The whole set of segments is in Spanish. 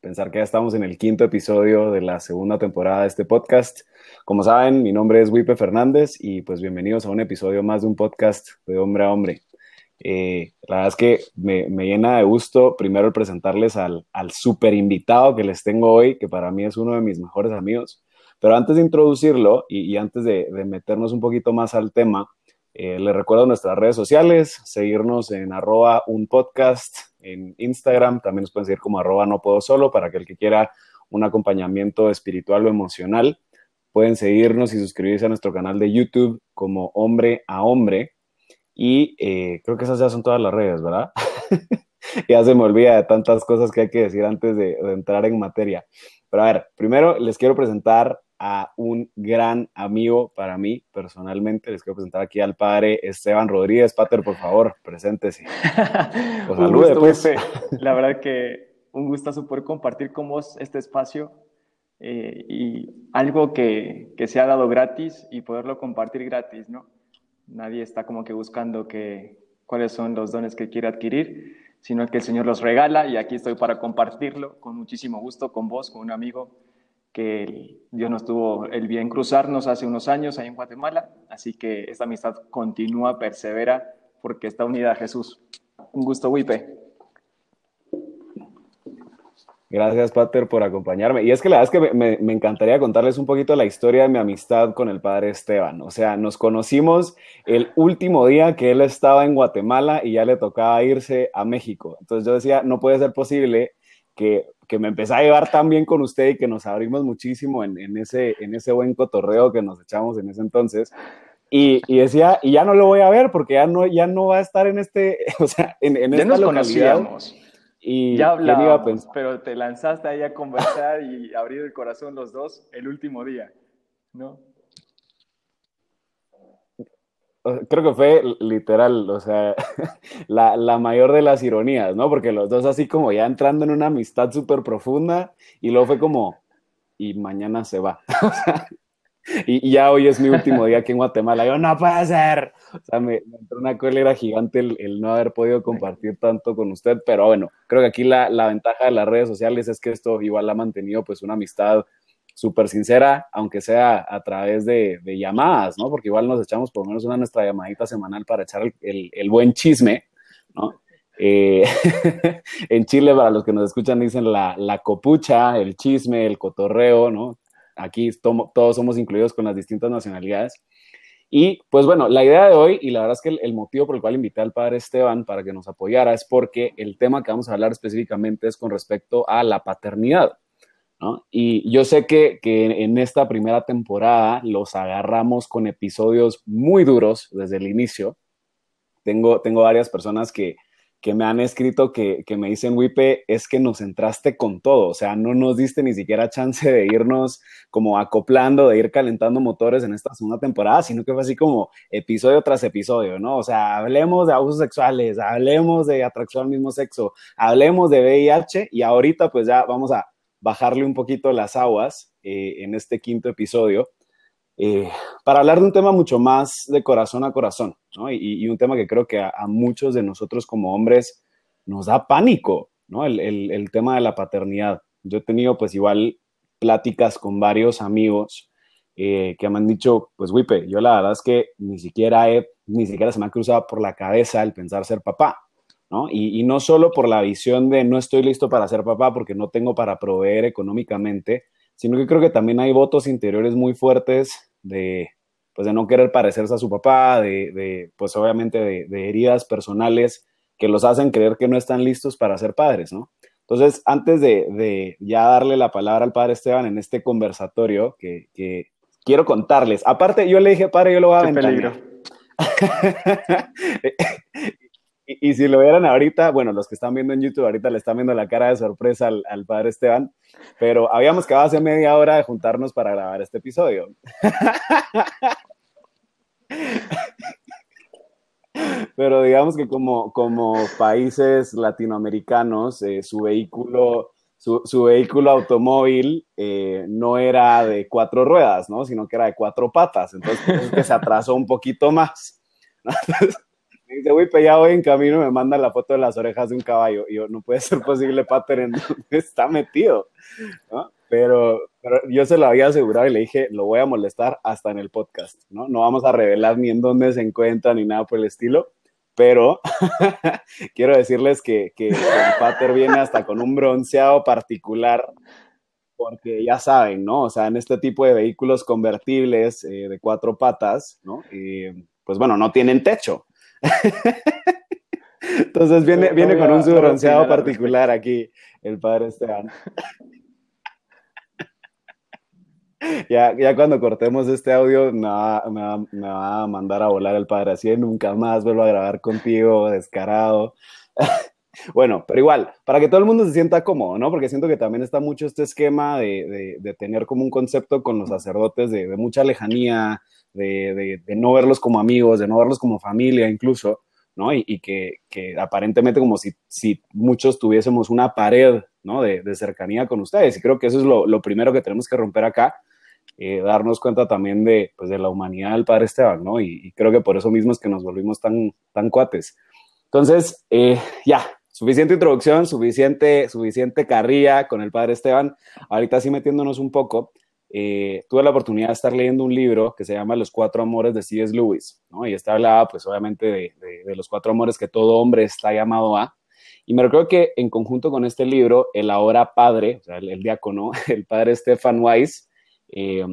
pensar que ya estamos en el quinto episodio de la segunda temporada de este podcast. Como saben, mi nombre es Wipe Fernández y pues bienvenidos a un episodio más de un podcast de hombre a hombre. Eh, la verdad es que me, llena de gusto primero presentarles al, al super invitado que les tengo hoy, que para mí es uno de mis mejores amigos. Pero antes de introducirlo y, antes de, meternos un poquito más al tema, eh, les recuerdo nuestras redes sociales, seguirnos en arroba un podcast en Instagram, también nos pueden seguir como arroba no puedo solo para que el que quiera un acompañamiento espiritual o emocional, pueden seguirnos y suscribirse a nuestro canal de YouTube como hombre a hombre. Y eh, creo que esas ya son todas las redes, ¿verdad? ya se me olvida de tantas cosas que hay que decir antes de entrar en materia. Pero a ver, primero les quiero presentar a un gran amigo para mí personalmente. Les quiero presentar aquí al padre Esteban Rodríguez. Pater, por favor, preséntese. Pues salude, pues. La verdad que un gustazo poder compartir con vos este espacio eh, y algo que, que, se ha dado gratis y poderlo compartir gratis, ¿no? Nadie está como que buscando que, cuáles son los dones que quiere adquirir, sino que el Señor los regala y aquí estoy para compartirlo con muchísimo gusto con vos, con un amigo que Dios nos tuvo el bien cruzarnos hace unos años ahí en Guatemala, así que esta amistad continúa, persevera, porque está unida Jesús. Un gusto, Wipe. Gracias, Pater, por acompañarme. Y es que la verdad es que me, me, encantaría contarles un poquito la historia de mi amistad con el padre Esteban. O sea, nos conocimos el último día que él estaba en Guatemala y ya le tocaba irse a México. Entonces yo decía, no puede ser posible que que me empecé a llevar tan bien con usted y que nos abrimos muchísimo en, en, ese, en ese buen cotorreo que nos echamos en ese entonces. Y, y, decía, y ya no lo voy a ver porque ya no, ya no va a estar en este, o sea, en, en ya esta nos conocíamos. Y ya hablábamos, pero te lanzaste ahí a conversar y abrir el corazón los dos el último día, ¿no? Creo que fue literal, o sea, la, mayor de las ironías, ¿no? Porque los dos así como ya entrando en una amistad súper profunda y luego fue como, y mañana se va. y, ya hoy es mi último día aquí en Guatemala. Yo, no puede ser. O sea, me, entró una cólera gigante el, no haber podido compartir tanto con usted, pero bueno, creo que aquí la, la ventaja de las redes sociales es que esto igual ha mantenido pues una amistad súper sincera, aunque sea a través de, llamadas, ¿no? Porque igual nos echamos por lo menos una nuestra llamadita semanal para echar el, buen chisme, ¿no? Eh, en Chile, para los que nos escuchan, dicen la, copucha, el chisme, el cotorreo, ¿no? Aquí todos somos incluidos con las distintas nacionalidades. Y pues bueno, la idea de hoy, y la verdad es que el, el, motivo por el cual invité al padre Esteban para que nos apoyara es porque el tema que vamos a hablar específicamente es con respecto a la paternidad. Y yo sé que, en esta primera temporada los agarramos con episodios muy duros desde el inicio. Tengo, tengo varias personas que, me han escrito que, me dicen, Wipe, es que nos entraste con todo, o sea, no nos diste ni siquiera chance de irnos como acoplando, de ir calentando motores en esta segunda temporada, sino que fue así como episodio tras episodio, ¿no? O sea, hablemos de abusos sexuales, hablemos de atracción al mismo sexo, hablemos de VIH y ahorita pues ya vamos a bajarle un poquito las aguas eh, en este quinto episodio eh, para hablar de un tema mucho más de corazón a corazón, y, un tema que creo que a, muchos de nosotros como hombres nos da pánico, el, tema de la paternidad. Yo he tenido pues igual pláticas con varios amigos eh, que me han dicho, pues Wipe, yo la verdad es que ni siquiera, he, ni siquiera se me ha cruzado por la cabeza el pensar ser papá. ¿No? Y, no solo por la visión de no estoy listo para ser papá porque no tengo para proveer económicamente, sino que creo que también hay votos interiores muy fuertes de, pues de no querer parecerse a su papá, de, pues obviamente de, heridas personales que los hacen creer que no están listos para ser padres, ¿no? Entonces, antes de, ya darle la palabra al padre Esteban en este conversatorio que, quiero contarles, aparte yo le dije, padre, yo lo voy a peligro. y, si lo vieran ahorita, bueno, los que están viendo en YouTube ahorita le están viendo la cara de sorpresa al, al padre Esteban, pero habíamos quedado hace media hora de juntarnos para grabar este episodio. Pero digamos que como, como países latinoamericanos, eh, su vehículo, su, su vehículo automóvil eh, no era de cuatro ruedas, ¿no? Sino que era de cuatro patas. Entonces, que se atrasó un poquito más. me dice, uy, pues ya voy en camino me manda la foto de las orejas de un caballo. Y yo, no puede ser posible, Pater, en dónde está metido, ¿no? Pero, yo se lo había asegurado y le dije, lo voy a molestar hasta en el podcast, ¿no? No vamos a revelar ni en dónde se encuentra ni nada por el estilo, pero quiero decirles que, que, el Pater viene hasta con un bronceado particular, porque ya saben, ¿no? O sea, en este tipo de vehículos convertibles eh, de cuatro patas, ¿no? pues bueno, no tienen techo. Entonces viene, viene con un bronceado particular aquí el padre Esteban. Ya, ya cuando cortemos este audio me va, me, va, a mandar a volar el padre así, nunca más vuelvo a grabar contigo, descarado. bueno, pero igual, para que todo el mundo se sienta cómodo, ¿no? Porque siento que también está mucho este esquema de, de, tener como un concepto con los sacerdotes de, de mucha lejanía, de, no verlos como amigos, de no verlos como familia incluso, ¿no? Y, que, que, aparentemente como si, si muchos tuviésemos una pared, ¿no? De, cercanía con ustedes. Y creo que eso es lo, lo primero que tenemos que romper acá eh, darnos cuenta también de, pues, de la humanidad del padre Esteban, ¿no? Y, creo que por eso mismo es que nos volvimos tan, tan cuates. Entonces, eh, ya, suficiente introducción, suficiente, suficiente carrilla con el padre Esteban. Ahorita sí metiéndonos un poco, eh, tuve la oportunidad de estar leyendo un libro que se llama Los Cuatro Amores de C.S. Lewis. Y está hablaba, pues obviamente, de, los cuatro amores que todo hombre está llamado a. Y me recuerdo que en conjunto con este libro, el ahora padre, el, diácono, el padre Stefan Weiss, eh,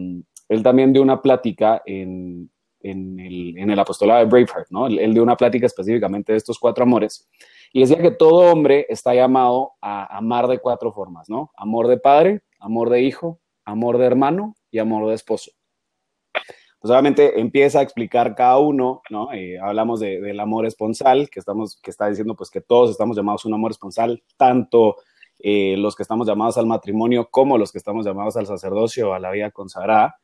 él también dio una plática en, el, apostolado de Braveheart, ¿no? Él, dio una plática específicamente de estos cuatro amores y decía que todo hombre está llamado a amar de cuatro formas, ¿no? Amor de padre, amor de hijo, amor de hermano y amor de esposo. Pues obviamente empieza a explicar cada uno, ¿no? Hablamos de, del amor esponsal, que, estamos, que está diciendo pues que todos estamos llamados a un amor esponsal, tanto eh, los que estamos llamados al matrimonio como los que estamos llamados al sacerdocio a la vida consagrada.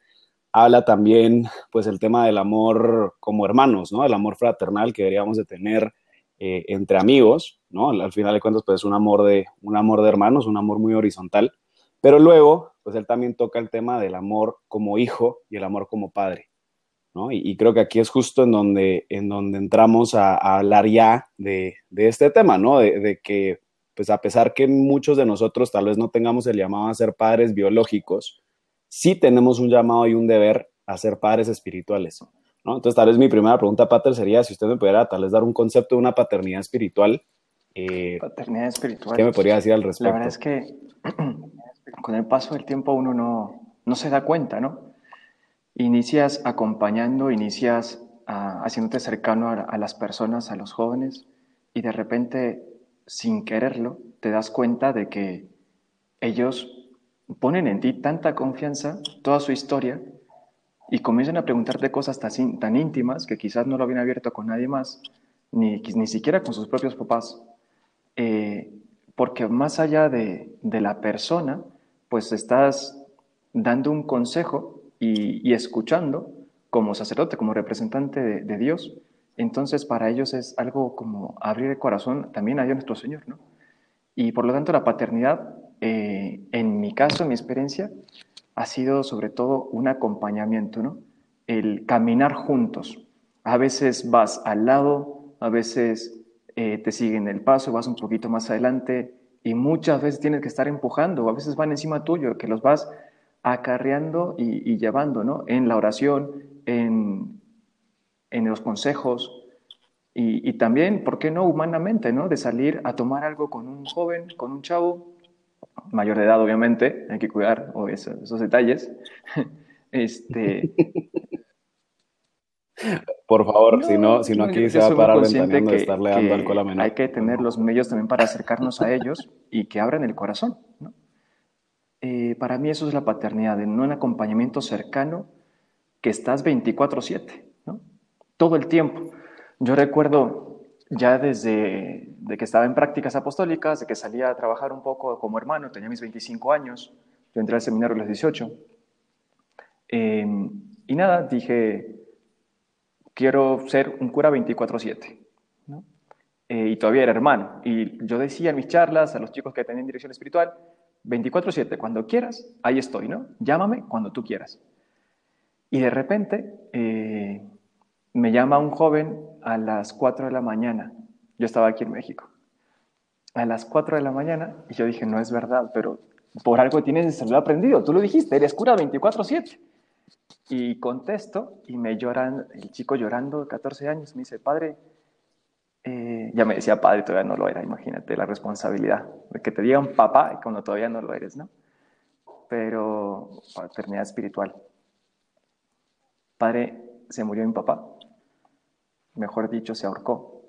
Habla también, pues, el tema del amor como hermanos, ¿no? El amor fraternal que deberíamos de tener eh, entre amigos, ¿no? Al, final de cuentas, pues, es un amor de, un amor de hermanos, un amor muy horizontal. Pero luego, pues, él también toca el tema del amor como hijo y el amor como padre, ¿no? Y, creo que aquí es justo en donde, en donde entramos a, hablar ya de, de, este tema, ¿no? De, de que pues a pesar que muchos de nosotros tal vez no tengamos el llamado a ser padres biológicos, sí tenemos un llamado y un deber a ser padres espirituales. ¿no? Entonces, tal vez mi primera pregunta, Pater, sería si usted me pudiera tal vez dar un concepto de una paternidad espiritual. Eh, paternidad espiritual. ¿Qué me podría decir al respecto? La verdad es que con el paso del tiempo uno no, no se da cuenta, ¿no? Inicias acompañando, inicias ah, haciéndote cercano a, a las personas, a los jóvenes, y de repente sin quererlo, te das cuenta de que ellos ponen en ti tanta confianza, toda su historia, y comienzan a preguntarte cosas tan, íntimas que quizás no lo habían abierto con nadie más, ni, ni siquiera con sus propios papás. Eh, porque más allá de, la persona, pues estás dando un consejo y, escuchando como sacerdote, como representante de Dios, entonces, para ellos es algo como abrir el corazón también a Dios nuestro Señor, ¿no? Y por lo tanto, la paternidad, eh, en mi caso, en mi experiencia, ha sido sobre todo un acompañamiento, ¿no? El caminar juntos. A veces vas al lado, a veces eh, te siguen el paso, vas un poquito más adelante y muchas veces tienes que estar empujando, a veces van encima tuyo, que los vas acarreando y, y llevando, ¿no? En la oración, en, en los consejos, Y, también, ¿por qué no humanamente, ¿no? De salir a tomar algo con un joven, con un chavo, mayor de edad, obviamente, hay que cuidar esos, esos detalles. Este, por favor, si no, si no aquí se va a parar ventaneando de estarle dando alcohol a menor. Hay que tener los medios también para acercarnos a ellos y que abran el corazón. ¿no? Eh, para mí eso es la paternidad, en un acompañamiento cercano que estás 24/7, ¿no? todo el tiempo. Yo recuerdo ya desde de que estaba en prácticas apostólicas, de que salía a trabajar un poco como hermano, tenía mis 25 años, yo entré al seminario a los 18. Eh, y nada, dije, quiero ser un cura 24/7. ¿no? Eh, y todavía era hermano. Y yo decía en mis charlas a los chicos que tenían dirección espiritual, 24/7, cuando quieras, ahí estoy, ¿no? Llámame cuando tú quieras. Y de repente eh, me llama un joven a las 4 de la mañana. Yo estaba aquí en México. A las 4 de la mañana, y yo dije, no es verdad, pero por algo tienes el celular aprendido. Tú lo dijiste, eres cura 24/7. Y contesto y me lloran, el chico llorando de 14 años, me dice, padre, eh, ya me decía padre, todavía no lo era, imagínate la responsabilidad de que te digan papá cuando todavía no lo eres, ¿no? Pero paternidad espiritual. Padre, se murió mi papá, mejor dicho, se ahorcó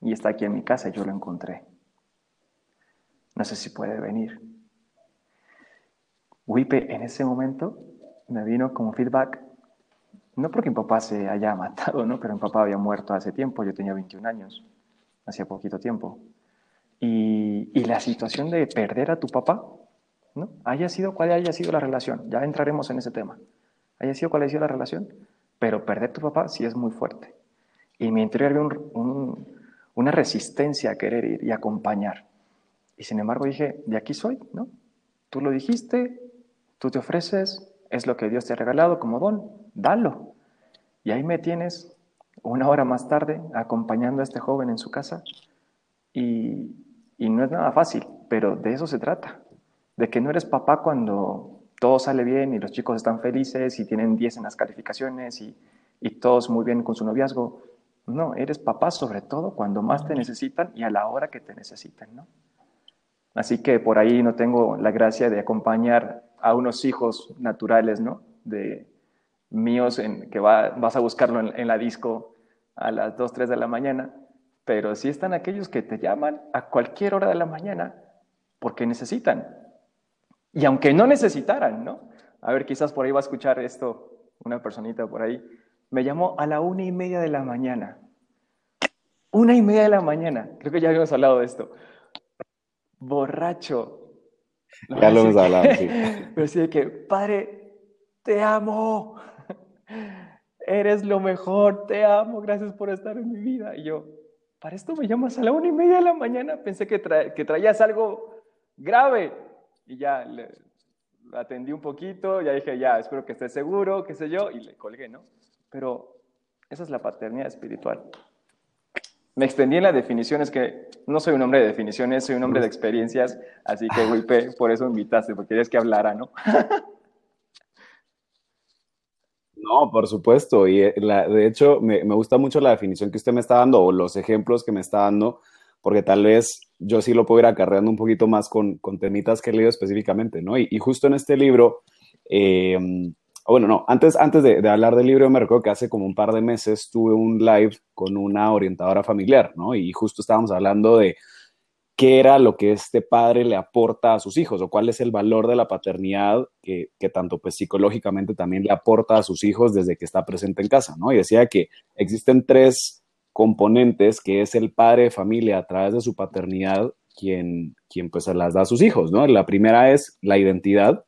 y está aquí en mi casa yo lo encontré. No sé si puede venir. Wipe, en ese momento me vino como feedback, no porque mi papá se haya matado, ¿no? pero mi papá había muerto hace tiempo, yo tenía 21 años, hacía poquito tiempo. Y, y la situación de perder a tu papá, ¿no? haya sido cual haya sido la relación, ya entraremos en ese tema, haya sido cual haya sido la relación, pero perder a tu papá sí es muy fuerte. Y mi interior había un, una resistencia a querer ir y acompañar. Y sin embargo dije, de aquí soy, ¿no? Tú lo dijiste, tú te ofreces, es lo que Dios te ha regalado como don, dalo. Y ahí me tienes una hora más tarde acompañando a este joven en su casa y, no es nada fácil, pero de eso se trata, de que no eres papá cuando todo sale bien y los chicos están felices y tienen 10 en las calificaciones y, y todos muy bien con su noviazgo. No, eres papá sobre todo cuando más te necesitan y a la hora que te necesitan, ¿no? Así que por ahí no tengo la gracia de acompañar a unos hijos naturales, ¿no? De míos en, que vas a buscarlo en, la disco a las 2, 3 de la mañana, pero sí están aquellos que te llaman a cualquier hora de la mañana porque necesitan. Y aunque no necesitaran, ¿no? A ver, quizás por ahí va a escuchar esto una personita por ahí. Me llamó a la una y media de la mañana. Una y media de la mañana. Creo que ya habíamos hablado de esto. Borracho, ya lo hemos hablado, sí. Pero sí de que, Padre, te amo. Eres lo mejor, te amo, gracias por estar en mi vida. Y yo, ¿para esto me llamas a la una y media de la mañana? Pensé que, que traías algo grave. Y ya le atendí un poquito, ya dije, ya, espero que estés seguro, qué sé yo, y le colgué, ¿no? Pero esa es la paternidad espiritual. Me extendí en la definición, es que no soy un hombre de definiciones, soy un hombre de experiencias, así que, Wipe, por eso me invitaste, porque querías que hablara, ¿no? No, por supuesto. Y eh, de hecho, me, gusta mucho la definición que usted me está dando o los ejemplos que me está dando, porque tal vez yo sí lo puedo ir acarreando un poquito más con, con temitas que he leído específicamente, ¿no? Y, justo en este libro, eh, bueno, no, antes, antes de, hablar del libro, me recuerdo que hace como un par de meses tuve un live con una orientadora familiar, ¿no? Y justo estábamos hablando de qué era lo que este padre le aporta a sus hijos o cuál es el valor de la paternidad que, que, tanto pues psicológicamente también le aporta a sus hijos desde que está presente en casa, ¿no? Y decía que existen tres componentes que es el padre de familia a través de su paternidad quien, quien pues se las da a sus hijos, ¿no? La primera es la identidad,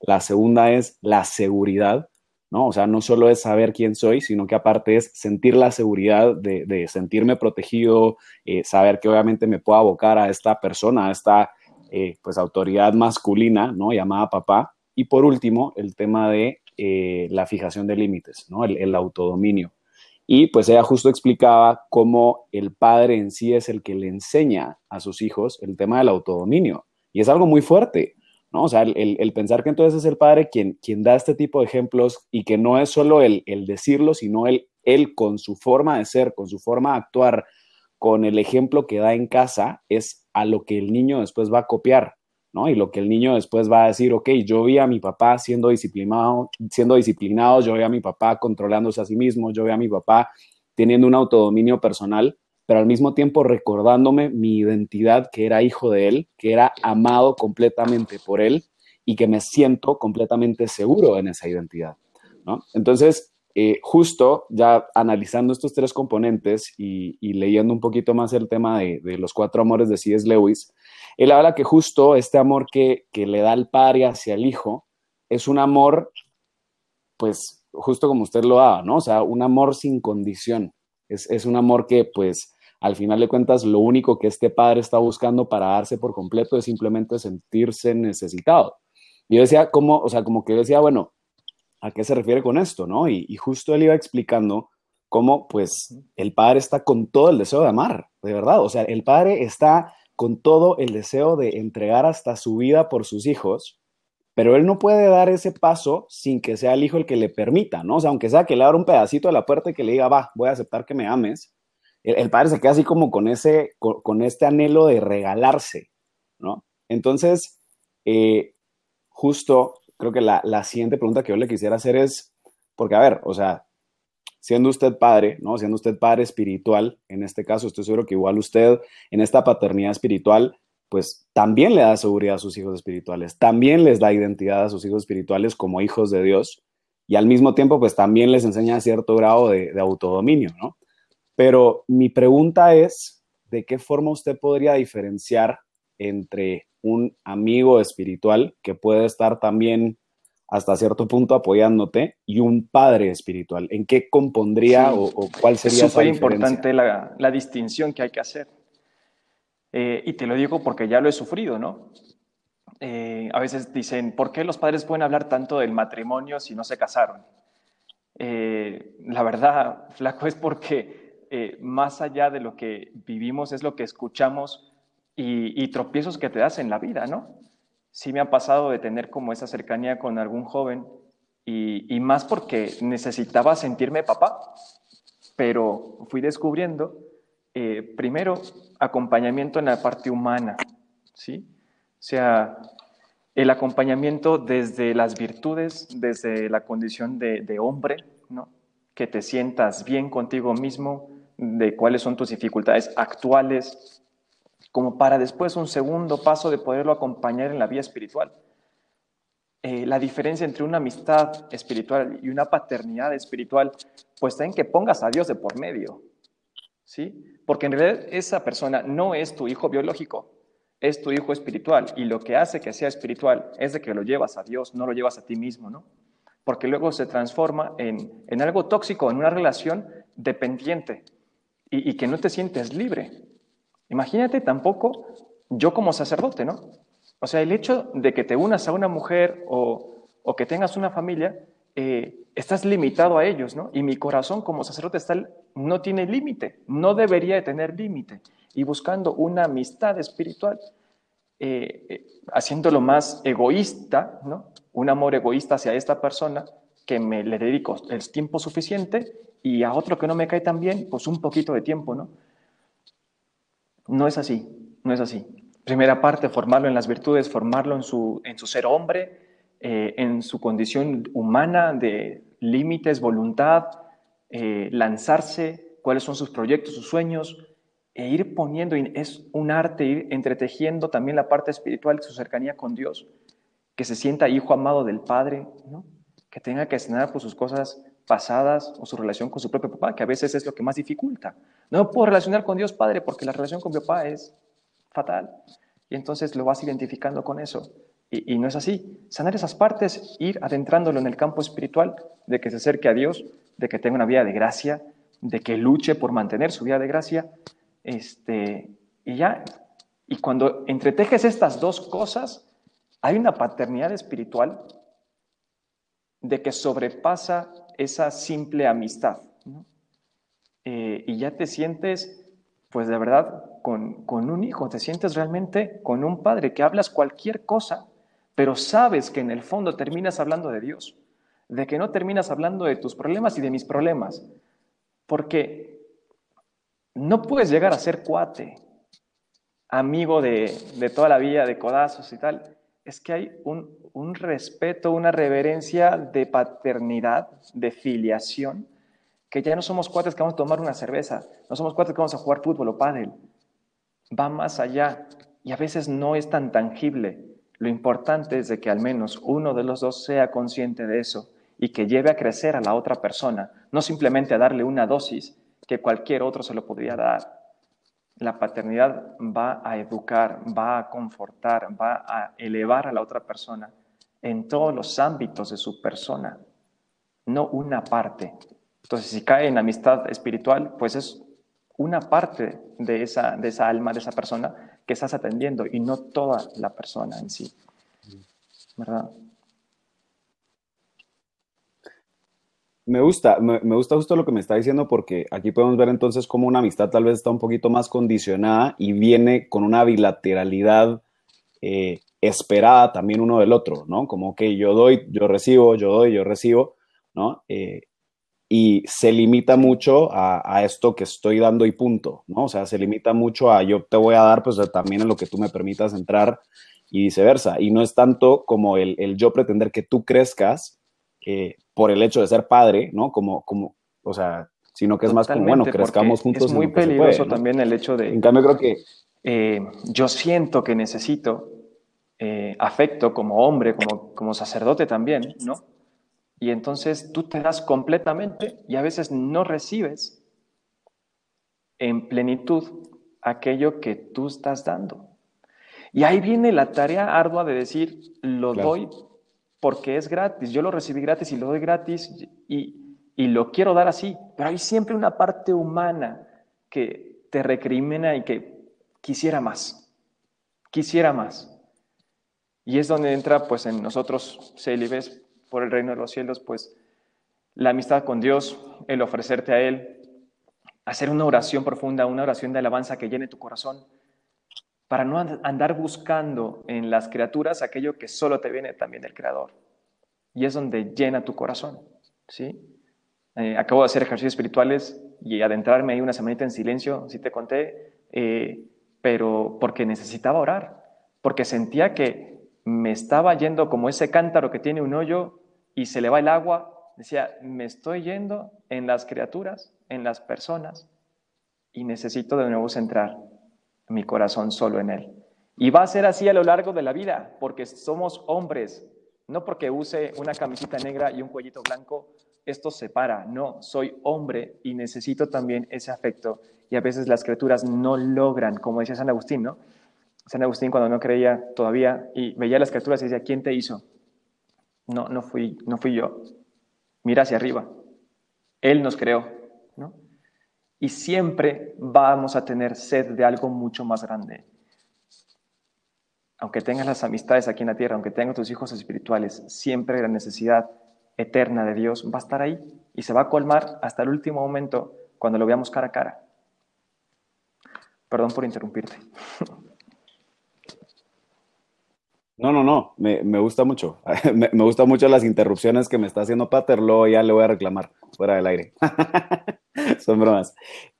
la segunda es la seguridad, ¿no? O sea, no solo es saber quién soy, sino que aparte es sentir la seguridad de, sentirme protegido, eh, saber que obviamente me puedo abocar a esta persona, a esta eh, pues autoridad masculina, ¿no? Llamada papá. Y por último, el tema de eh, la fijación de límites, ¿no? El, el autodominio. Y pues ella justo explicaba cómo el padre en sí es el que le enseña a sus hijos el tema del autodominio. Y es algo muy fuerte, ¿no? O sea, el, pensar que entonces es el padre quien, quien da este tipo de ejemplos y que no es solo el, decirlo, sino el, él con su forma de ser, con su forma de actuar, con el ejemplo que da en casa, es a lo que el niño después va a copiar, ¿no? Y lo que el niño después va a decir, ok, yo vi a mi papá siendo disciplinado, siendo disciplinado, yo vi a mi papá controlándose a sí mismo, yo vi a mi papá teniendo un autodominio personal, pero al mismo tiempo recordándome mi identidad, que era hijo de él, que era amado completamente por él y que me siento completamente seguro en esa identidad. ¿no? Entonces, eh, justo ya analizando estos tres componentes y, leyendo un poquito más el tema de, los cuatro amores de C.S. Lewis, él habla que justo este amor que, que le da el padre hacia el hijo es un amor, pues justo como usted lo daba, ¿no? O sea, un amor sin condición. Es, es un amor que, pues, al final de cuentas, lo único que este padre está buscando para darse por completo es simplemente sentirse necesitado. Y yo decía, como, o sea, como que yo decía, bueno, ¿a qué se refiere con esto, no? Y, justo él iba explicando cómo, pues, el padre está con todo el deseo de amar, de verdad. O sea, el padre está con todo el deseo de entregar hasta su vida por sus hijos, pero él no puede dar ese paso sin que sea el hijo el que le permita, ¿no? O sea, aunque sea que le abra un pedacito de la puerta y que le diga, va, voy a aceptar que me ames, el, padre se queda así como con ese, con, este anhelo de regalarse, ¿no? Entonces, eh, justo creo que la, siguiente pregunta que yo le quisiera hacer es, porque a ver, o sea, siendo usted padre, ¿no? Siendo usted padre espiritual, en este caso, estoy seguro que igual usted en esta paternidad espiritual, pues también le da seguridad a sus hijos espirituales, también les da identidad a sus hijos espirituales como hijos de Dios y al mismo tiempo, pues también les enseña cierto grado de, de autodominio, ¿no? Pero mi pregunta es, ¿de qué forma usted podría diferenciar entre un amigo espiritual que puede estar también hasta cierto punto apoyándote y un padre espiritual. ¿En qué compondría o, cuál sería es súper importante la, la, distinción que hay que hacer. Eh, y te lo digo porque ya lo he sufrido, ¿no? Eh, a veces dicen, ¿por qué los padres pueden hablar tanto del matrimonio si no se casaron? Eh, la verdad, flaco, es porque más allá de lo que vivimos es lo que escuchamos y, tropiezos que te das en la vida, ¿no? Sí me ha pasado de tener como esa cercanía con algún joven y, más porque necesitaba sentirme papá, pero fui descubriendo, eh, primero, acompañamiento en la parte humana, ¿sí? O sea, el acompañamiento desde las virtudes, desde la condición de, de hombre, ¿no? Que te sientas bien contigo mismo, de cuáles son tus dificultades actuales, como para después un segundo paso de poderlo acompañar en la vía espiritual. Eh, la diferencia entre una amistad espiritual y una paternidad espiritual, pues está en que pongas a Dios de por medio, ¿sí? Porque en realidad esa persona no es tu hijo biológico, es tu hijo espiritual, y lo que hace que sea espiritual es de que lo llevas a Dios, no lo llevas a ti mismo, ¿no? Porque luego se transforma en, en algo tóxico, en una relación dependiente, y, que no te sientes libre, Imagínate tampoco yo como sacerdote, ¿no? O sea, el hecho de que te unas a una mujer o, que tengas una familia, eh, estás limitado a ellos, ¿no? Y mi corazón como sacerdote está, no tiene límite, no debería de tener límite. Y buscando una amistad espiritual, eh, eh, haciéndolo más egoísta, ¿no? Un amor egoísta hacia esta persona que me le dedico el tiempo suficiente y a otro que no me cae tan bien, pues un poquito de tiempo, ¿no? No es así, no es así. Primera parte, formarlo en las virtudes, formarlo en su, en su ser hombre, eh, en su condición humana de límites, voluntad, eh, lanzarse, cuáles son sus proyectos, sus sueños, e ir poniendo, es un arte, ir entretejiendo también la parte espiritual, su cercanía con Dios, que se sienta hijo amado del Padre, que tenga que cenar por sus cosas pasadas o su relación con su propio papá, que a veces es lo que más dificulta. No puedo relacionar con Dios Padre porque la relación con mi papá es fatal. Y entonces lo vas identificando con eso. Y, no es así. Sanar esas partes, ir adentrándolo en el campo espiritual, de que se acerque a Dios, de que tenga una vida de gracia, de que luche por mantener su vida de gracia. Este, y ya, y cuando entretejes estas dos cosas, hay una paternidad espiritual de que sobrepasa esa simple amistad. Eh, y ya te sientes, pues de verdad, con, con, un hijo, te sientes realmente con un padre que hablas cualquier cosa, pero sabes que en el fondo terminas hablando de Dios, de que no terminas hablando de tus problemas y de mis problemas, Porque no puedes llegar a ser cuate, amigo de, toda la vida, de codazos y tal. Es que hay un, un respeto, una reverencia de paternidad, de filiación, que ya no somos cuates que vamos a tomar una cerveza, no somos cuates que vamos a jugar fútbol o pádel. Va más allá y a veces no es tan tangible. Lo importante es de que al menos uno de los dos sea consciente de eso y que lleve a crecer a la otra persona, no simplemente a darle una dosis que cualquier otro se lo podría dar. La paternidad va a educar, va a confortar, va a elevar a la otra persona en todos los ámbitos de su persona, no una parte. Entonces, si cae en amistad espiritual, pues es una parte de esa, de esa alma, de esa persona que estás atendiendo y no toda la persona en sí. ¿Verdad? Me gusta, me, gusta justo lo que me está diciendo porque aquí podemos ver entonces cómo una amistad tal vez está un poquito más condicionada y viene con una bilateralidad eh, esperada también uno del otro, ¿no? Como que yo doy, yo recibo, yo doy, yo recibo, ¿no? Eh, y se limita mucho a, esto que estoy dando y punto, ¿no? O sea, se limita mucho a yo te voy a dar, pues también en lo que tú me permitas entrar y viceversa. Y no es tanto como el, yo pretender que tú crezcas eh, por el hecho de ser padre, ¿no? Como, como, o sea, sino que es más como, bueno, crezcamos juntos. Es muy peligroso también el hecho de... En cambio, creo que... Eh, yo siento que necesito eh, afecto como hombre, como, como sacerdote también, ¿no? Y entonces tú te das completamente y a veces no recibes en plenitud aquello que tú estás dando. Y ahí viene la tarea ardua de decir, lo doy porque es gratis, yo lo recibí gratis y lo doy gratis y, y lo quiero dar así, pero hay siempre una parte humana que te recrimina y que quisiera más, quisiera más. Y es donde entra, pues, en nosotros, célibes, por el reino de los cielos, pues, la amistad con Dios, el ofrecerte a Él, hacer una oración profunda, una oración de alabanza que llene tu corazón, para no andar buscando en las criaturas aquello que solo te viene también del Creador. Y es donde llena tu corazón, ¿sí? Eh, acabo de hacer ejercicios espirituales y adentrarme ahí una semanita en silencio, si te conté, eh, pero porque necesitaba orar, porque sentía que me estaba yendo como ese cántaro que tiene un hoyo y se le va el agua. Decía, me estoy yendo en las criaturas, en las personas, y necesito de nuevo centrar mi corazón solo en Él. Y va a ser así a lo largo de la vida, porque somos hombres, no porque use una camisita negra y un cuellito blanco, esto separa, no, soy hombre y necesito también ese afecto. Y a veces las criaturas no logran, como decía San Agustín, ¿no? San Agustín cuando no creía todavía y veía las criaturas y decía, ¿quién te hizo? No, no fui, no fui yo. Mira hacia arriba. Él nos creó. Y siempre vamos a tener sed de algo mucho más grande. Aunque tengas las amistades aquí en la tierra, aunque tengas tus hijos espirituales, siempre la necesidad eterna de Dios va a estar ahí y se va a colmar hasta el último momento cuando lo veamos cara a cara. Perdón por interrumpirte. No, no, no, me, gusta mucho. me, me gustan mucho las interrupciones que me está haciendo Paterlo, ya le voy a reclamar fuera del aire. Son bromas.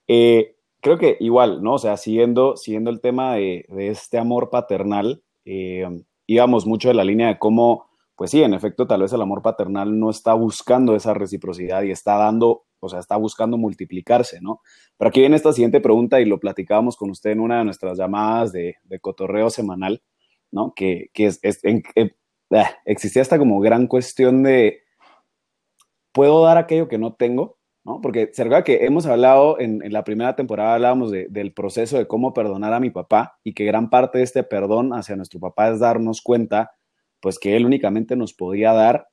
Eh, creo que igual, ¿no? O sea, siguiendo, siguiendo el tema de, este amor paternal, eh, íbamos mucho de la línea de cómo, pues sí, en efecto, tal vez el amor paternal no está buscando esa reciprocidad y está dando, o sea, está buscando multiplicarse, ¿no? Pero aquí viene esta siguiente pregunta y lo platicábamos con usted en una de nuestras llamadas de, cotorreo semanal. ¿no? Que, es, eh, ah, existía esta como gran cuestión de, ¿puedo dar aquello que no tengo? ¿No? Porque se que hemos hablado en, la primera temporada, hablábamos del proceso de cómo perdonar a mi papá y que gran parte de este perdón hacia nuestro papá es darnos cuenta, pues que él únicamente nos podía dar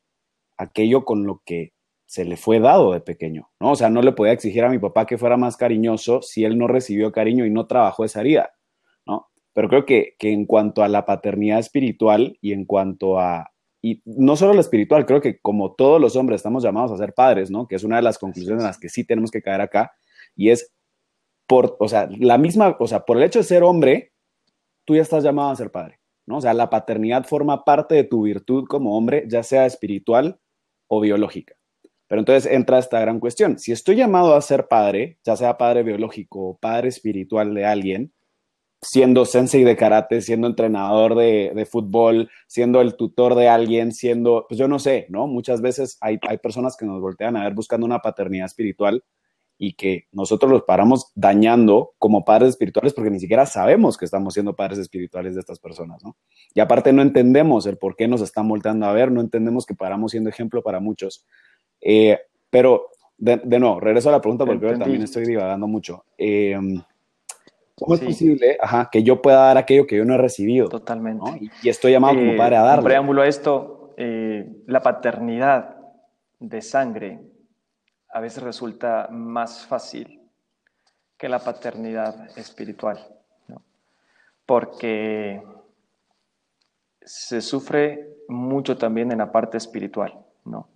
aquello con lo que se le fue dado de pequeño, ¿no? O sea, no le podía exigir a mi papá que fuera más cariñoso si él no recibió cariño y no trabajó esa herida. Pero creo que, en cuanto a la paternidad espiritual y en cuanto a, y no solo la espiritual, creo que como todos los hombres estamos llamados a ser padres, ¿no? Que es una de las conclusiones en las que sí tenemos que caer acá, y es por, o sea, la misma, o sea, por el hecho de ser hombre, tú ya estás llamado a ser padre, ¿no? O sea, la paternidad forma parte de tu virtud como hombre, ya sea espiritual o biológica. Pero entonces entra esta gran cuestión. Si estoy llamado a ser padre, ya sea padre biológico o padre espiritual de alguien, siendo sensei de karate, siendo entrenador de, fútbol, siendo el tutor de alguien, siendo, pues yo no sé, ¿no? Muchas veces hay, hay personas que nos voltean a ver buscando una paternidad espiritual y que nosotros los paramos dañando como padres espirituales porque ni siquiera sabemos que estamos siendo padres espirituales de estas personas, ¿no? Y aparte no entendemos el por qué nos están volteando a ver, no entendemos que paramos siendo ejemplo para muchos. Eh, pero, de, nuevo, regreso a la pregunta porque también estoy divagando mucho. Eh, ¿Cómo es posible que yo pueda dar aquello que yo no he recibido? Totalmente. Y, estoy llamado como padre a darlo. Preámbulo a esto, eh, la paternidad de sangre a veces resulta más fácil que la paternidad espiritual, porque se sufre mucho también en la parte espiritual, ¿no?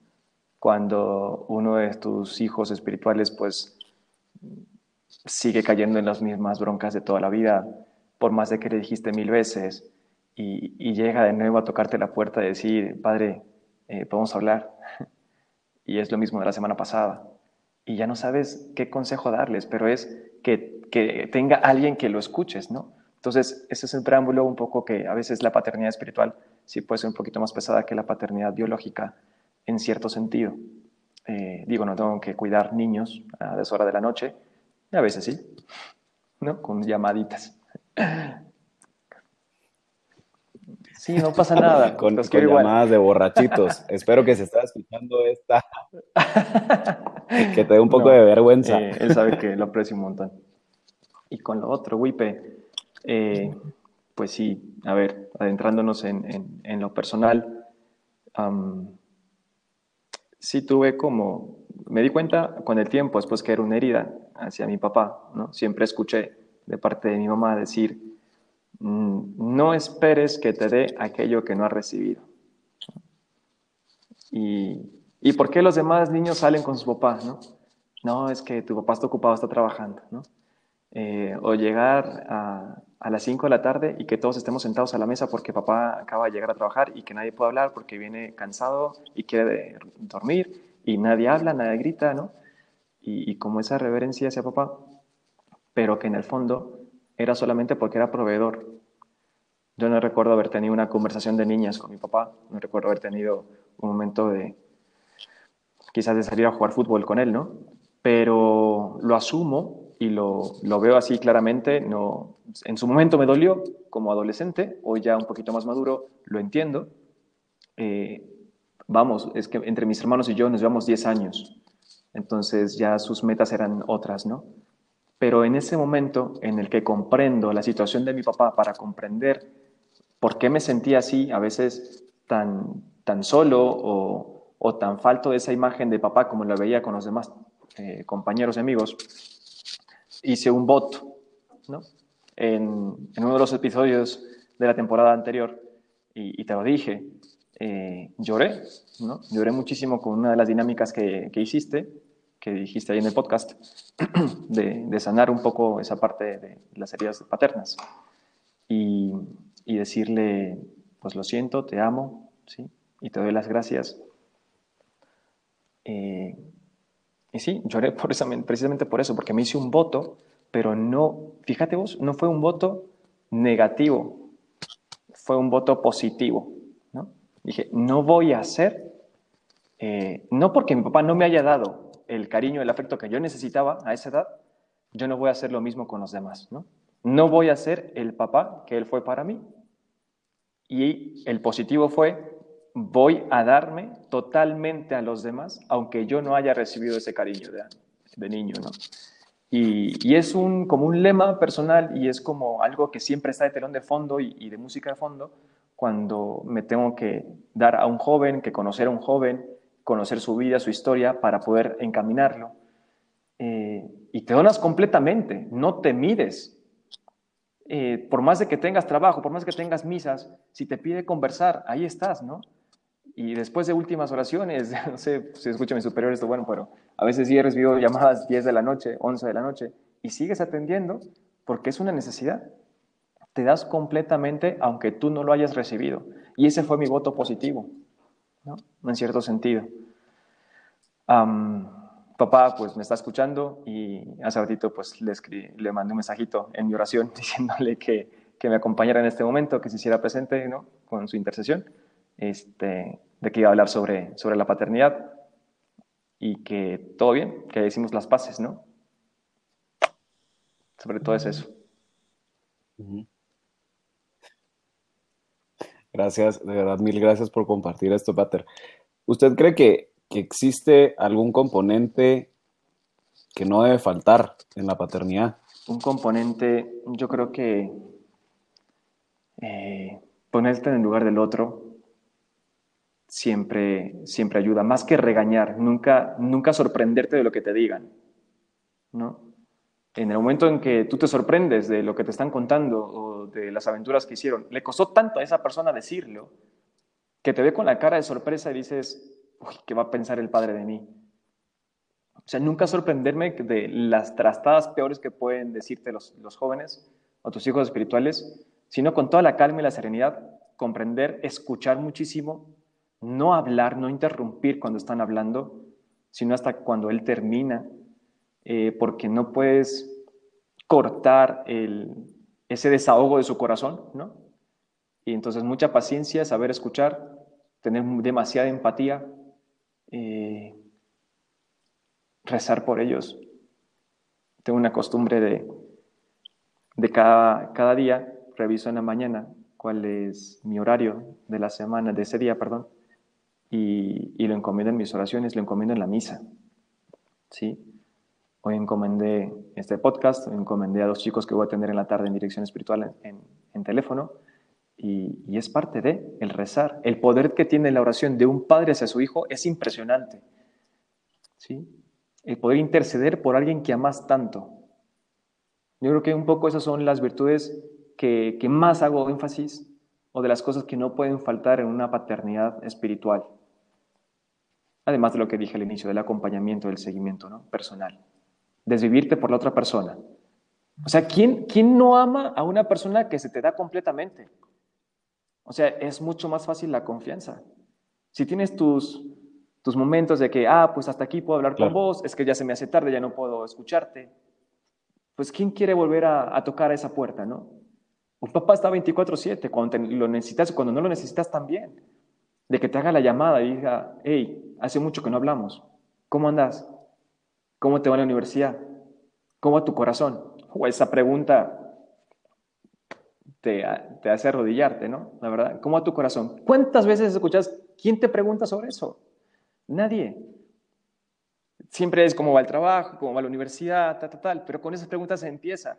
Cuando uno de tus hijos espirituales, pues, sigue cayendo en las mismas broncas de toda la vida, por más de que le dijiste mil veces, y, llega de nuevo a tocarte la puerta y decir, Padre, eh, podemos hablar. y es lo mismo de la semana pasada. Y ya no sabes qué consejo darles, pero es que, que tenga alguien que lo escuches, ¿no? Entonces, ese es el preámbulo un poco que a veces la paternidad espiritual sí puede ser un poquito más pesada que la paternidad biológica en cierto sentido. Eh, digo, no tengo que cuidar niños a deshora de la noche, a veces sí, ¿no? Con llamaditas. Sí, no pasa nada. con, llamadas de borrachitos. Espero que se esté escuchando esta. que te dé un poco de vergüenza. Eh, él sabe que lo aprecio un montón. Y con lo otro, Wipe, eh, pues sí, a ver, adentrándonos en, lo personal, sí tuve como, me di cuenta con el tiempo, después que era una herida hacia mi papá, ¿no? Siempre escuché de parte de mi mamá decir, Mm, no esperes que te dé aquello que no has recibido. Y, ¿Y por qué los demás niños salen con sus papás? No, no es que tu papá está ocupado, está trabajando. ¿no? Eh, o llegar a, a las 5 de la tarde y que todos estemos sentados a la mesa porque papá acaba de llegar a trabajar y que nadie puede hablar porque viene cansado y quiere dormir y nadie habla, nadie grita, ¿no? Y, y como esa reverencia hacia papá, pero que en el fondo era solamente porque era proveedor. Yo no recuerdo haber tenido una conversación de niñas con mi papá, no recuerdo haber tenido un momento de quizás de salir a jugar fútbol con él, ¿no? Pero lo asumo y lo, lo veo así claramente. No, en su momento me dolió como adolescente, hoy ya un poquito más maduro, lo entiendo. Eh, vamos, es que entre mis hermanos y yo nos llevamos 10 años, entonces ya sus metas eran otras, ¿no? Pero en ese momento en el que comprendo la situación de mi papá para comprender por qué me sentía así, a veces tan, tan solo o, o tan falto de esa imagen de papá como lo veía con los demás eh, compañeros y amigos, hice un voto, ¿no? En, en, uno de los episodios de la temporada anterior, y, te lo dije, eh, lloré, ¿no? Lloré muchísimo con una de las dinámicas que, que hiciste, que dijiste ahí en el podcast, de, sanar un poco esa parte de las heridas paternas y, decirle, pues lo siento, te amo, ¿sí? Y te doy las gracias. Eh, y sí, lloré precisamente por eso, porque me hice un voto, pero no, fíjate vos, no fue un voto negativo, fue un voto positivo. ¿no? Dije, no voy a hacer, eh, no porque mi papá no me haya dado el cariño, el afecto que yo necesitaba a esa edad, yo no voy a hacer lo mismo con los demás, ¿no? No voy a ser el papá que él fue para mí. Y el positivo fue, voy a darme totalmente a los demás, aunque yo no haya recibido ese cariño de, niño, ¿no? Y, es un, como un lema personal y es como algo que siempre está de telón de fondo y, y de música de fondo cuando me tengo que dar a un joven, que conocer a un joven, conocer su vida, su historia, para poder encaminarlo. Eh, y te donas completamente, no te mides. Eh, por más de que tengas trabajo, por más que tengas misas, si te pide conversar, ahí estás, ¿no? Y después de últimas oraciones, no sé si escucha mi superior esto, bueno, pero a veces sí he recibido llamadas 10 de la noche, 11 de la noche, y sigues atendiendo porque es una necesidad. Te das completamente aunque tú no lo hayas recibido. Y ese fue mi voto positivo. ¿No? En cierto sentido. papá pues me está escuchando y hace ratito pues le, le mandé un mensajito en mi oración diciéndole que, que, me acompañara en este momento, que se hiciera presente ¿no? con su intercesión, este, de que iba a hablar sobre, sobre la paternidad y que todo bien, que decimos las paces, ¿no? Sobre todo es eso. Gracias, de verdad, mil gracias por compartir esto, Pater. ¿Usted cree que, existe algún componente que no debe faltar en la paternidad? Un componente, yo creo que eh, ponerte en el lugar del otro siempre, siempre ayuda, más que regañar, nunca, nunca sorprenderte de lo que te digan, ¿no? En el momento en que tú te sorprendes de lo que te están contando o de las aventuras que hicieron, le costó tanto a esa persona decirlo, que te ve con la cara de sorpresa y dices, uy, ¿qué va a pensar el padre de mí? O sea, nunca sorprenderme de las trastadas peores que pueden decirte los, los jóvenes o tus hijos espirituales, sino con toda la calma y la serenidad, comprender, escuchar muchísimo, no hablar, no interrumpir cuando están hablando, sino hasta cuando él termina, eh, porque no puedes cortar ese desahogo de su corazón, ¿no? Y entonces mucha paciencia, saber escuchar, tener demasiada empatía, eh, rezar por ellos. Tengo una costumbre de, de cada, cada día, reviso en la mañana cuál es mi horario de la semana, de ese día, perdón, y, y, lo encomiendo en mis oraciones, lo encomiendo en la misa. ¿sí? Hoy encomendé este podcast, encomendé a dos chicos que voy a tener en la tarde en dirección espiritual en, teléfono, y, y, es parte de el rezar. El poder que tiene la oración de un padre hacia su hijo es impresionante. ¿sí? El poder interceder por alguien que amas tanto. Yo creo que un poco esas son las virtudes que, que más hago énfasis o de las cosas que no pueden faltar en una paternidad espiritual. Además de lo que dije al inicio, del acompañamiento, del seguimiento ¿no? personal. Desvivirte por la otra persona. O sea, ¿quién, ¿quién no ama a una persona que se te da completamente? O sea, es mucho más fácil la confianza. Si tienes tus, tus momentos de que, ah, pues hasta aquí puedo hablar con vos, es que ya se me hace tarde, ya no puedo escucharte, pues ¿quién quiere volver a, a tocar esa puerta, no? Un papá está 24/7, cuando lo necesitas, cuando no lo necesitas también. De que te haga la llamada y diga, hey, hace mucho que no hablamos. ¿Cómo andas? ¿Cómo te va en la universidad? ¿Cómo va tu corazón? O esa pregunta te, te, hace arrodillarte, ¿no? La verdad, ¿cómo va tu corazón? ¿Cuántas veces escuchas, quién te pregunta sobre eso? Nadie. Siempre es cómo va el trabajo, cómo va la universidad, tal, tal, tal, pero con esas preguntas se empieza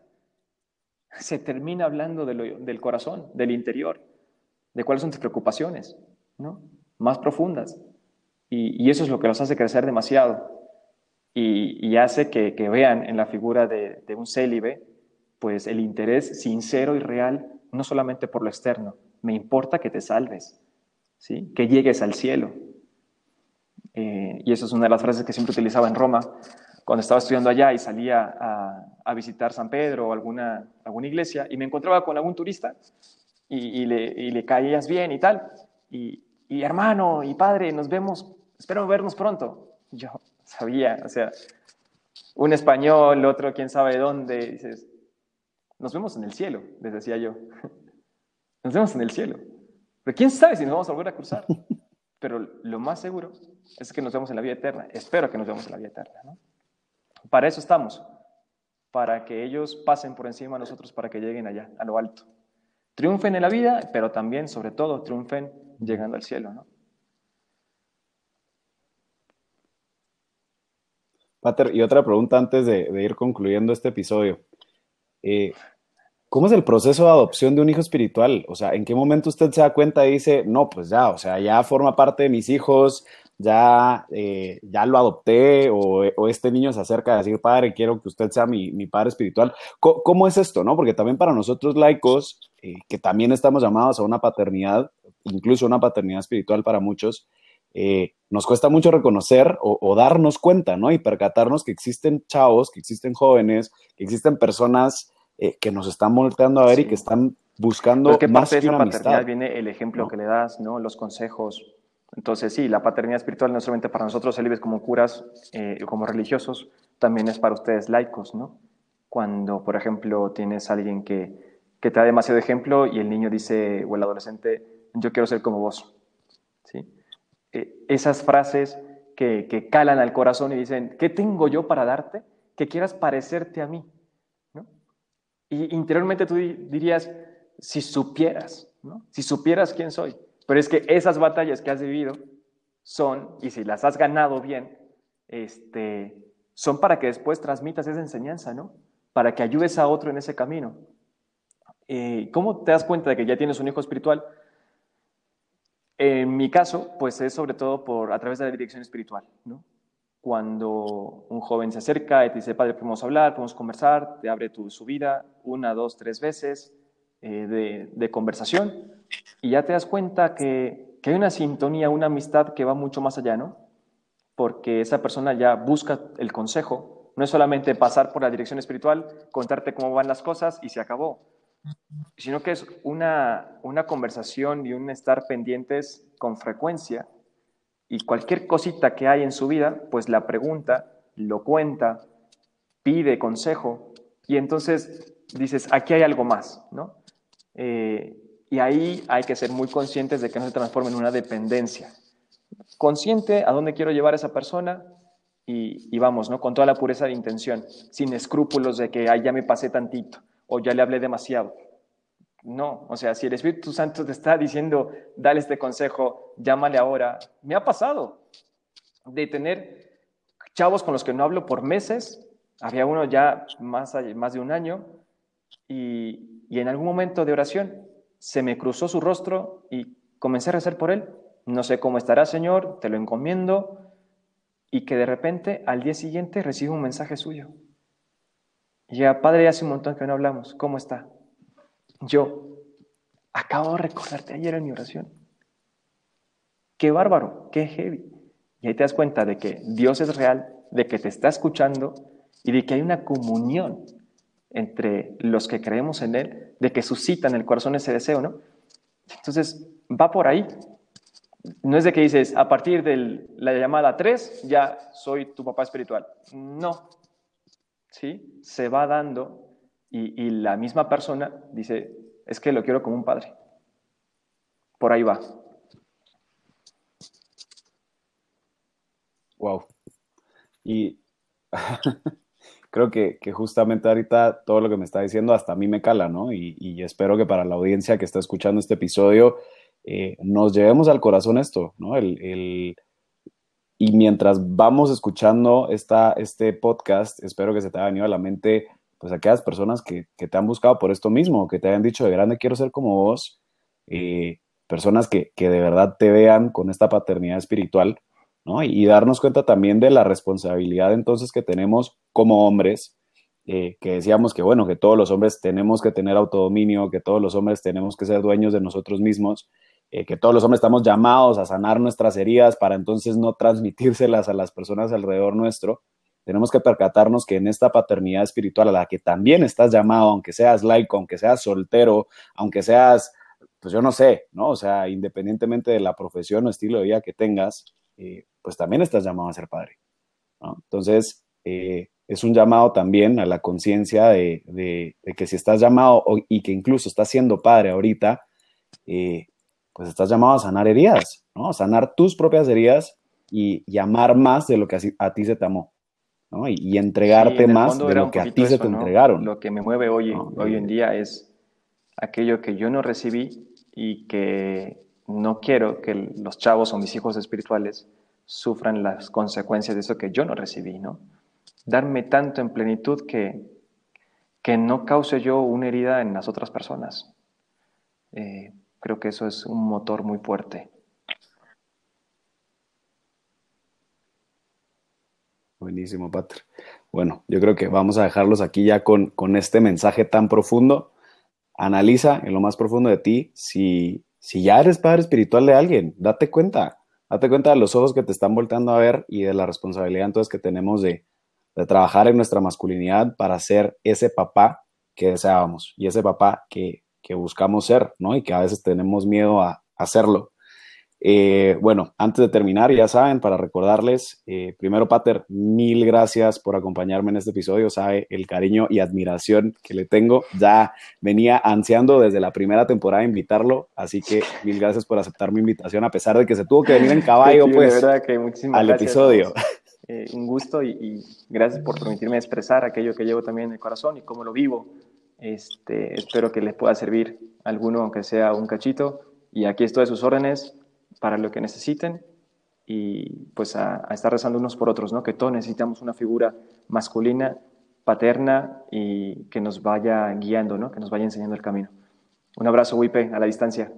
se termina hablando del corazón, del interior, de cuáles son tus preocupaciones, ¿no? Más profundas. Y, eso es lo que los hace crecer demasiado. Y, hace que, vean en la figura de, un célibe, pues el interés sincero y real, no solamente por lo externo, me importa que te salves, ¿sí? que llegues al cielo. Eh, y eso es una de las frases que siempre utilizaba en Roma, cuando estaba estudiando allá y salía a, visitar San Pedro o alguna, alguna iglesia y me encontraba con algún turista y, le, caías bien y tal. Y, hermano y padre, nos vemos, espero vernos pronto. Yo sabía, o sea, un español, otro quién sabe dónde, dices, nos vemos en el cielo, les decía yo. Nos vemos en el cielo. Pero quién sabe si nos vamos a volver a cruzar. Pero lo más seguro es que nos vemos en la vida eterna. Espero que nos vemos en la vida eterna. ¿no? Para eso estamos, para que ellos pasen por encima de nosotros, para que lleguen allá, a lo alto. Triunfen en la vida, pero también, sobre todo, triunfen llegando al cielo, ¿no? Pater, y otra pregunta antes de, ir concluyendo este episodio. Eh, ¿Cómo es el proceso de adopción de un hijo espiritual? O sea, ¿en qué momento usted se da cuenta y dice, no, pues ya, o sea, ya forma parte de mis hijos, ya, eh, ya lo adopté o, este niño se acerca a decir, padre, quiero que usted sea mi, padre espiritual. ¿Cómo, es esto? no? Porque también para nosotros laicos, eh, que también estamos llamados a una paternidad, incluso una paternidad espiritual para muchos, eh, nos cuesta mucho reconocer o, darnos cuenta, ¿no? Y percatarnos que existen chavos, que existen jóvenes, que existen personas que nos están volteando a ver y que están buscando más que una paternidad viene el ejemplo que le das, ¿no? Los consejos, Entonces, sí, la paternidad espiritual no solamente para nosotros célibes como curas eh, como religiosos, también es para ustedes laicos, ¿no? Cuando, por ejemplo, tienes a alguien que, que te da demasiado ejemplo y el niño dice, o el adolescente, yo quiero ser como vos, ¿sí? Eh, esas frases que, que, calan al corazón y dicen, ¿qué tengo yo para darte? Que quieras parecerte a mí, ¿no? Y interiormente tú dirías, si supieras, ¿no? Si supieras quién soy. Pero es que esas batallas que has vivido son, y si las has ganado bien, este, son para que después transmitas esa enseñanza, ¿no? Para que ayudes a otro en ese camino. Eh, ¿Cómo te das cuenta de que ya tienes un hijo espiritual? En mi caso, pues es sobre todo por, a través de la dirección espiritual, ¿no? Cuando un joven se acerca y te dice, padre, podemos hablar, podemos conversar, te abre tu, su vida una, dos, tres veces eh, de, de conversación, y ya te das cuenta que, hay una sintonía, una amistad que va mucho más allá, ¿no? Porque esa persona ya busca el consejo, no es solamente pasar por la dirección espiritual, contarte cómo van las cosas y se acabó, sino que es una, una conversación y un estar pendientes con frecuencia y cualquier cosita que hay en su vida, pues la pregunta, lo cuenta, pide consejo y entonces dices, aquí hay algo más, ¿no? Eh, y ahí hay que ser muy conscientes de que no se transforme en una dependencia. Consciente a dónde quiero llevar a esa persona y, vamos, ¿no? Con toda la pureza de intención, sin escrúpulos de que ya me pasé tantito o ya le hablé demasiado. No, o sea, si el Espíritu Santo te está diciendo, dale este consejo, llámale ahora. Me ha pasado de tener chavos con los que no hablo por meses, había uno ya más, más de un año, y, y en algún momento de oración se me cruzó su rostro y comencé a rezar por él. No sé cómo estará, Señor, te lo encomiendo. Y que de repente al día siguiente recibo un mensaje suyo. Ya, Padre, hace un montón que no hablamos. ¿Cómo está? Yo acabo de recordarte ayer en mi oración. Qué bárbaro, qué heavy. Y ahí te das cuenta de que Dios es real, de que te está escuchando y de que hay una comunión entre los que creemos en Él, de que suscita en el corazón ese deseo, ¿no? Entonces, va por ahí. No es de que dices, a partir de la llamada 3, ya soy tu papá espiritual. No. ¿Sí? Se va dando y, y la misma persona dice, es que lo quiero como un padre. Por ahí va. Wow. Y creo que, justamente ahorita todo lo que me está diciendo hasta a mí me cala, ¿no? Y, espero que para la audiencia que está escuchando este episodio eh, nos llevemos al corazón esto, ¿no? El, y mientras vamos escuchando esta, este podcast, espero que se te haya venido a la mente, pues aquellas personas que, te han buscado por esto mismo, que te hayan dicho de grande quiero ser como vos, eh, personas que, que de verdad te vean con esta paternidad espiritual y, darnos cuenta también de la responsabilidad entonces que tenemos como hombres, eh, que decíamos que, bueno, que todos los hombres tenemos que tener autodominio, que todos los hombres tenemos que ser dueños de nosotros mismos, eh, que todos los hombres estamos llamados a sanar nuestras heridas para entonces no transmitírselas a las personas alrededor nuestro. Tenemos que percatarnos que en esta paternidad espiritual a la que también estás llamado, aunque seas laico, aunque seas soltero, aunque seas, pues yo no sé, ¿no? O sea, independientemente de la profesión o estilo de vida que tengas, eh, pues también estás llamado a ser padre. Entonces, eh, es un llamado también a la conciencia de, que si estás llamado y que incluso estás siendo padre ahorita, eh, pues estás llamado a sanar heridas, ¿no? Sanar tus propias heridas y, amar más de lo que a, ti se te amó, ¿no? Y, entregarte más de lo que a ti se te entregaron. Lo que me mueve hoy, hoy en día es aquello que yo no recibí y que no quiero que los chavos o mis hijos espirituales sufran las consecuencias de eso que yo no recibí, ¿no? Darme tanto en plenitud que, que no cause yo una herida en las otras personas. Eh, creo que eso es un motor muy fuerte. Buenísimo, Patr. Bueno, yo creo que vamos a dejarlos aquí ya con, con este mensaje tan profundo. Analiza en lo más profundo de ti si, si ya eres padre espiritual de alguien, date cuenta Date cuenta de los ojos que te están volteando a ver y de la responsabilidad entonces que tenemos de, trabajar en nuestra masculinidad para ser ese papá que deseábamos y ese papá que, buscamos ser, ¿no? Y que a veces tenemos miedo a hacerlo. Eh, bueno, antes de terminar, ya saben, para recordarles, eh, primero, Pater, mil gracias por acompañarme en este episodio. Sabe el cariño y admiración que le tengo. Ya venía ansiando desde la primera temporada invitarlo, así que mil gracias por aceptar mi invitación, a pesar de que se tuvo que venir en caballo, pues, al episodio. Eh, un gusto y, y, gracias por permitirme expresar aquello que llevo también en el corazón y cómo lo vivo. Este, espero que les pueda servir alguno, aunque sea un cachito. Y aquí estoy a sus órdenes para lo que necesiten y pues a, estar rezando unos por otros, ¿no? Que todos necesitamos una figura masculina, paterna y que nos vaya guiando, ¿no? Que nos vaya enseñando el camino. Un abrazo, Wipe, a la distancia.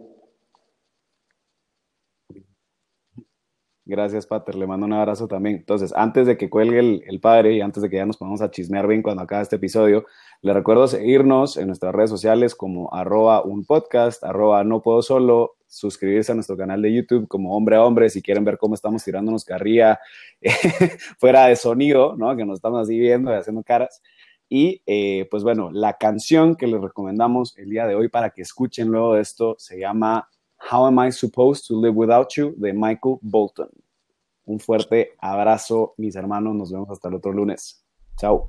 Gracias, Pater. Le mando un abrazo también. Entonces, antes de que cuelgue el, padre y antes de que ya nos pongamos a chismear bien cuando acabe este episodio, le recuerdo seguirnos en nuestras redes sociales como arroba podcast, arroba no puedo solo, suscribirse a nuestro canal de YouTube como hombre a hombre si quieren ver cómo estamos tirándonos carrilla fuera de sonido, ¿no? Que nos estamos así viendo y haciendo caras. Y eh, pues bueno, la canción que les recomendamos el día de hoy para que escuchen luego de esto se llama How Am I Supposed to Live Without You de Michael Bolton. Un fuerte abrazo, mis hermanos. Nos vemos hasta el otro lunes. Chao.